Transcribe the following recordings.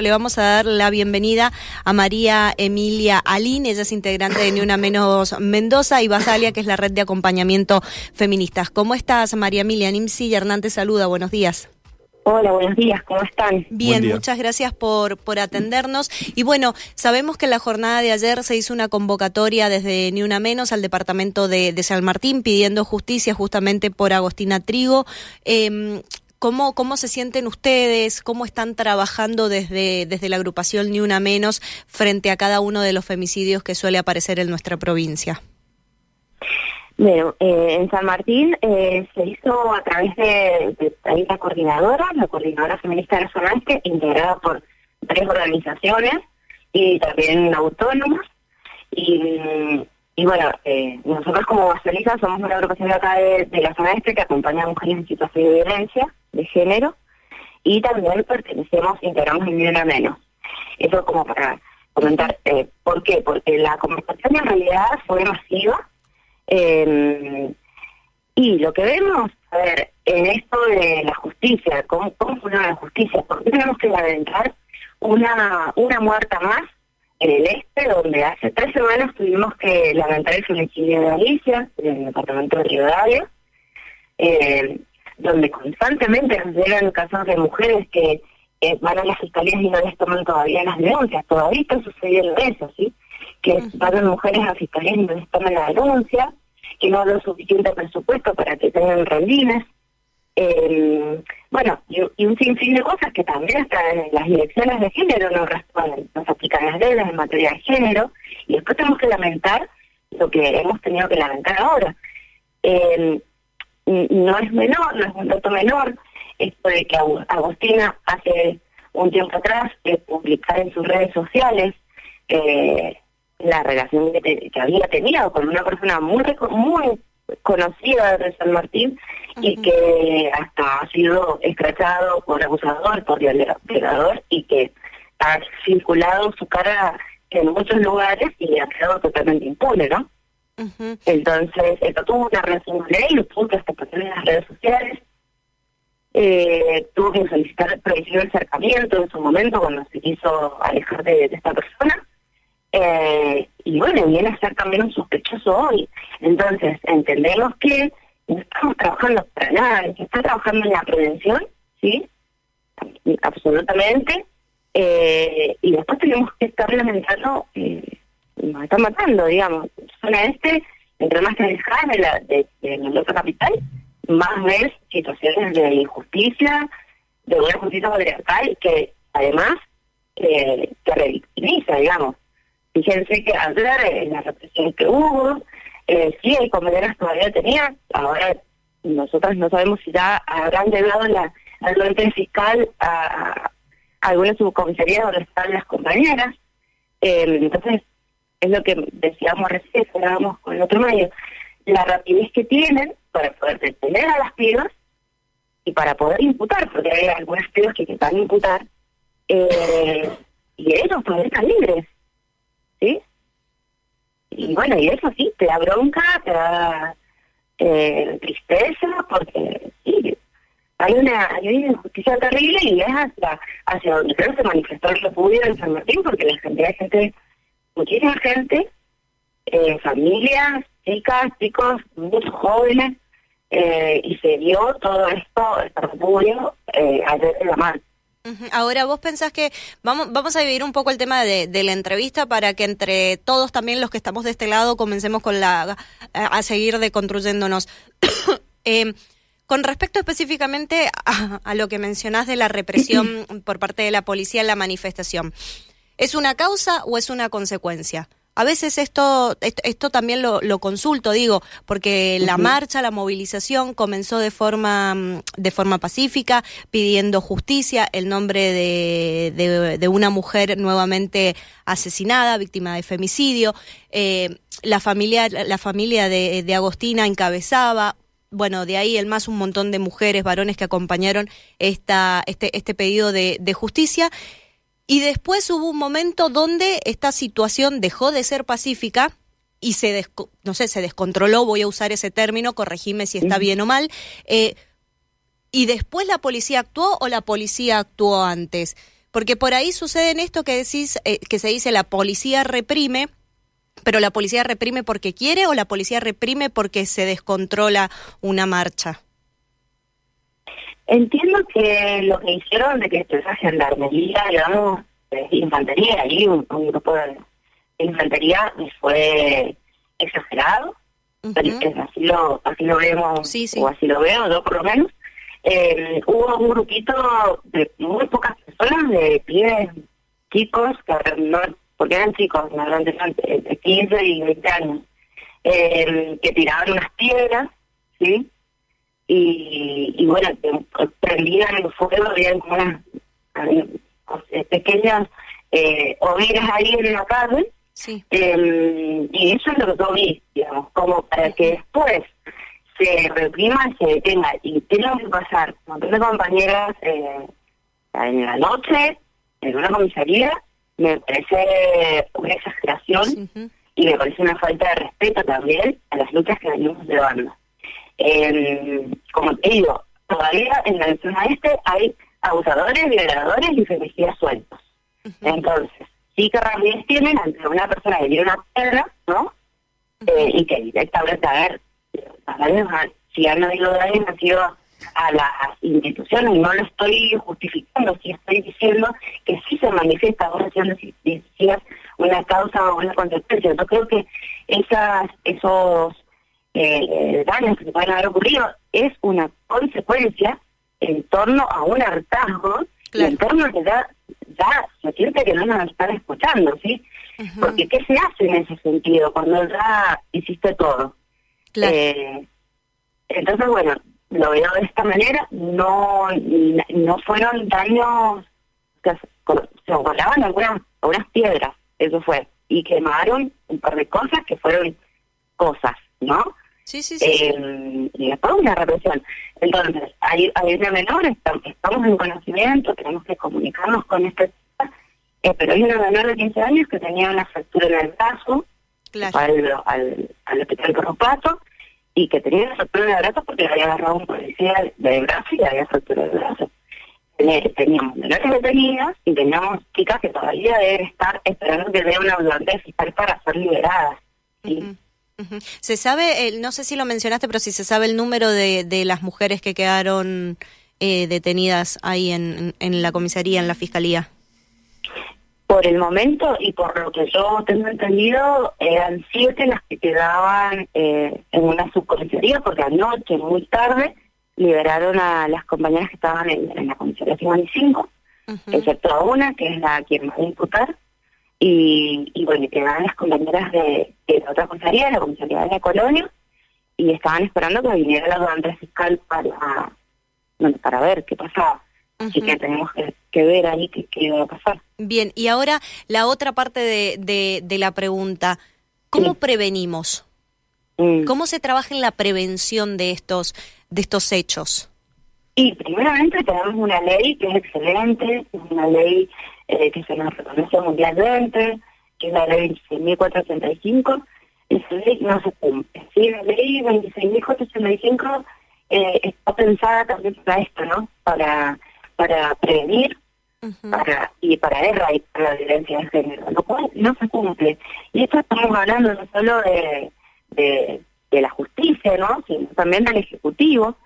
Le vamos a dar la bienvenida a María Emilia Alín, ella es integrante de Ni Una Menos Mendoza y Basalia, que es la red de acompañamiento feministas. ¿Cómo estás, María Emilia? Nimsi Hernández saluda, buenos días. Hola, buenos días, ¿cómo están? Bien, muchas gracias por, por atendernos. Y bueno, sabemos que en la jornada de ayer se hizo una convocatoria desde Ni Una Menos al departamento de, San Martín pidiendo justicia justamente por Agostina Trigo. Eh, ¿Cómo, ¿Cómo se sienten ustedes? ¿Cómo están trabajando desde, desde la agrupación Ni Una Menos frente a cada uno de los femicidios que suele aparecer en nuestra provincia? Bueno, eh, en San Martín eh, se hizo a través de, de, la coordinadora, la coordinadora feminista de la integrada por tres organizaciones y también autónomas. Y y bueno, eh, nosotros como Baseliza somos una agrupación de acá de, la zona este que acompaña a mujeres en situación de violencia de género y también pertenecemos, integramos en Una Menos. Eso como para comentar. Eh, ¿Por qué? Porque la conversación en realidad fue masiva. Em, y lo que vemos, a ver, en esto de la justicia, ¿cómo, cómo funciona la justicia? ¿Por qué tenemos que lamentar una, una muerta más en el este, donde hace tres semanas tuvimos que lamentar el femicidio de Alicia, en el departamento de Rivadavia, eh, donde constantemente nos llegan casos de mujeres que van a las fiscalías y no les toman todavía las denuncias. Todavía está sucediendo eso, ¿sí? Que van las mujeres a fiscalías y no les toman la denuncia, que no dan suficiente presupuesto para que tengan rendines. Eh, bueno, y, un sinfín de cosas que también hasta en las direcciones de género no responden, nos aplican las leyes en materia de género, y después tenemos que lamentar lo que hemos tenido que lamentar ahora. Eh, no es menor, no es un dato menor, esto de que Agustina hace un tiempo atrás de publicar en sus redes sociales eh, la relación que, que, había tenido con una persona muy muy conocida de San Martín y que hasta ha sido escrachado por abusador, por violador y que ha circulado su cara en muchos lugares y ha quedado totalmente impune, ¿no? Entonces, esto tuvo una reacción de ley, tuvo que hasta pasar en las redes sociales, eh, tuvo que solicitar prohibición de acercamiento en su momento cuando se quiso alejar de esta persona eh, y bueno, viene a ser también un sospechoso hoy. Entonces, entendemos que no estamos trabajando para nada, que está trabajando en la prevención, ¿sí? Absolutamente. Eh, y después tenemos que estar lamentando, eh, nos están matando, digamos. Zona este, entre más te alejas de la, de, de capital, más ves situaciones de injusticia, de una justicia patriarcal que además eh, te revictimiza, digamos. Fíjense que hablar en la represión que hubo, eh, sí hay compañeras todavía tenía, ahora nosotros no sabemos si ya habrán llegado la, al fiscal a, alguna subcomisaría donde están las compañeras. Eh, entonces, es lo que decíamos recién, hablábamos con el otro medio, la rapidez que tienen para poder detener a las pibas y para poder imputar, porque hay algunas pibas que van a imputar, eh, y ellos poder estar libres. ¿Sí? Y bueno, y eso sí, te da bronca, te da eh, tristeza, porque sí, hay una, hay una injusticia terrible y es hacia, hacia donde creo se manifestó el repudio en San Martín, porque la gente, hay gente, muchísima gente, eh, familias, chicas, chicos, muchos jóvenes, eh, y se dio todo esto, este repudio, eh, ayer en la marcha. Ahora vos pensás que vamos, vamos a vivir un poco el tema de, la entrevista para que entre todos también los que estamos de este lado comencemos con la a, seguir deconstruyéndonos. eh, con respecto específicamente a, lo que mencionás de la represión por parte de la policía en la manifestación, ¿es una causa o es una consecuencia? A veces esto, esto, también lo, consulto, digo, porque la marcha, la movilización comenzó de forma, mm, de forma pacífica, pidiendo justicia, el nombre de, de, una mujer nuevamente asesinada, víctima de femicidio. Eh, la familia, la familia de, de Agostina encabezaba bueno, de ahí el más un montón de mujeres, varones que acompañaron esta, este, este pedido de, de justicia. Y después hubo un momento donde esta situación dejó de ser pacífica y se, no sé, se descontroló, voy a usar ese término, corregime si está bien o mal. Eh, ¿Y después la policía actuó o la policía actuó antes? Porque por ahí sucede en esto que decís, eh, que se dice la policía reprime, pero la policía reprime porque quiere o la policía reprime porque se descontrola una marcha. Entiendo que lo que hicieron de que esa gendarmería, digamos, infantería, ahí un, grupo de infantería fue exagerado, así lo así lo vemos o así lo veo yo por lo menos. Eh, hubo un grupito de muy pocas personas, de pibes chicos, que no, porque eran chicos, no eran de 15 y 20 años, eh, que tiraban unas piedras, ¿sí? Y, y bueno, prendían el fuego, había como unas pequeñas eh, hogueras ahí en la calle, sí. eh, y eso es lo que yo vi, digamos, como para que después se reprima se detenga. Y tiene que pasar un montón de compañeras eh, en la noche, en una comisaría, me parece una exageración y me parece una falta de respeto también a las luchas que venimos llevando. Eh, como te digo, todavía en la zona este hay abusadores, violadores y femicidas sueltos. Entonces, sí que rapidez tienen ante una persona que tiene una piedra, ¿no? eh, y que directamente, a ver, si han habido daños han sido a las instituciones, no lo estoy justificando, si estoy diciendo que sí se manifiesta, decías, una causa o una consecuencia. Yo creo que esas, esos eh, daños que se pueden haber ocurrido es una consecuencia en torno a un hartazgo y en torno a que ya, ya se siente que no nos están escuchando, ¿sí? Porque ¿qué se hace en ese sentido cuando ya hiciste todo? Eh, entonces, bueno, lo veo de esta manera, no no fueron daños, que se volaban algunas, algunas piedras, eso fue, y quemaron un par de cosas que fueron cosas, ¿no? Sí, sí, sí. Eh, y después una represión. Entonces, hay, hay una menor, estamos en conocimiento, tenemos que comunicarnos con este eh, pero hay una menor de 15 años que tenía una fractura en el brazo, al, al, al hospital Pato, y que tenía una fractura en el brazo porque le había agarrado un policía de brazo y le había fractura el brazo. Teníamos menores detenidas y teníamos chicas que todavía deben estar esperando que dé una orden fiscal para ser liberadas. Se sabe, no sé si lo mencionaste, pero si se sabe el número de, de las mujeres que quedaron eh, detenidas ahí en, en la comisaría, en la fiscalía. Por el momento y por lo que yo tengo entendido, eran siete las que quedaban eh, en una subcomisaría, porque anoche, muy tarde, liberaron a las compañeras que estaban en, la comisaría 55, excepto a una, que es la quien va a imputar, y, y bueno, quedaban las compañeras de, la otra comisaría, la comisaría de la colonia, y estaban esperando que viniera la ayudante fiscal para, para ver qué pasaba. Así que tenemos que, ver ahí qué, qué, va a pasar. Bien, y ahora la otra parte de, de, la pregunta, ¿cómo prevenimos? Mm. ¿Cómo se trabaja en la prevención de estos, de estos hechos? Y primeramente tenemos una ley que es excelente, una ley eh, que se nos reconoce mundialmente, que es la ley 26.485, esa ley no se cumple. ¿sí? La ley 26.485 eh, está pensada también para esto, ¿no? Para para prevenir para y para erradicar la violencia de género, lo cual no se cumple. Y esto estamos hablando no solo de, de, la justicia, ¿no? sino también del Ejecutivo,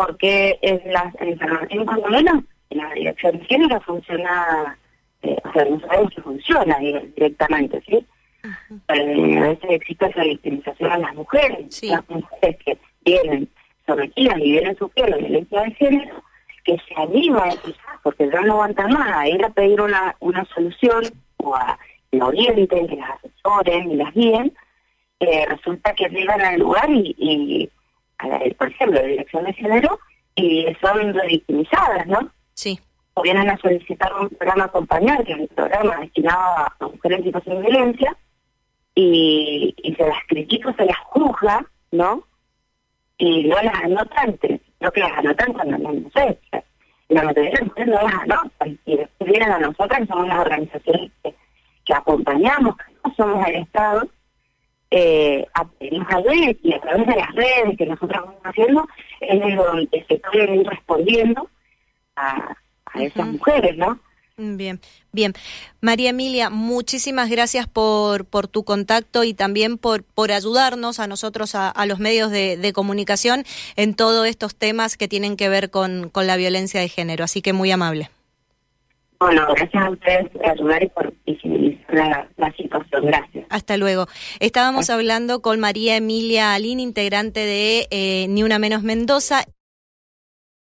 porque en la información cuando menos en la dirección de género funciona, eh, o sea, no sabemos si funciona directamente, ¿sí? Eh, a veces existe esa victimización a las mujeres, las mujeres que vienen sometidas y vienen sufriendo violencia de género, que se anima quizás, porque ya no aguantan más, a ir a pedir una, una solución o a que orienten, que las asesoren y las guíen, eh, resulta que llegan al lugar y, y por ejemplo, la dirección de género, y son revictimizadas, ¿no? Sí. O vienen a solicitar un programa acompañado, que es un programa destinado a mujeres en situación de violencia, y, y se las critica, se las juzga, ¿no? Y no las anotan, no que las anotan cuando no, no sé, la mayoría de mujeres no las anotan y después vienen a nosotras que somos las organizaciones que, acompañamos, que no somos el Estado, eh, a pedirnos ayuda y a través de las redes que nosotros vamos haciendo es donde se pueden ir respondiendo a, a esas mujeres, ¿no? Bien, bien. María Emilia, muchísimas gracias por, por tu contacto y también por, por ayudarnos a nosotros, a, los medios de, comunicación, en todos estos temas que tienen que ver con, con la violencia de género. Así que muy amable. Bueno, gracias a ustedes por ayudar y por visibilizar la, situación. Gracias. Hasta luego. Estábamos hablando con María Emilia Alín, integrante de eh, Ni Una Menos Mendoza.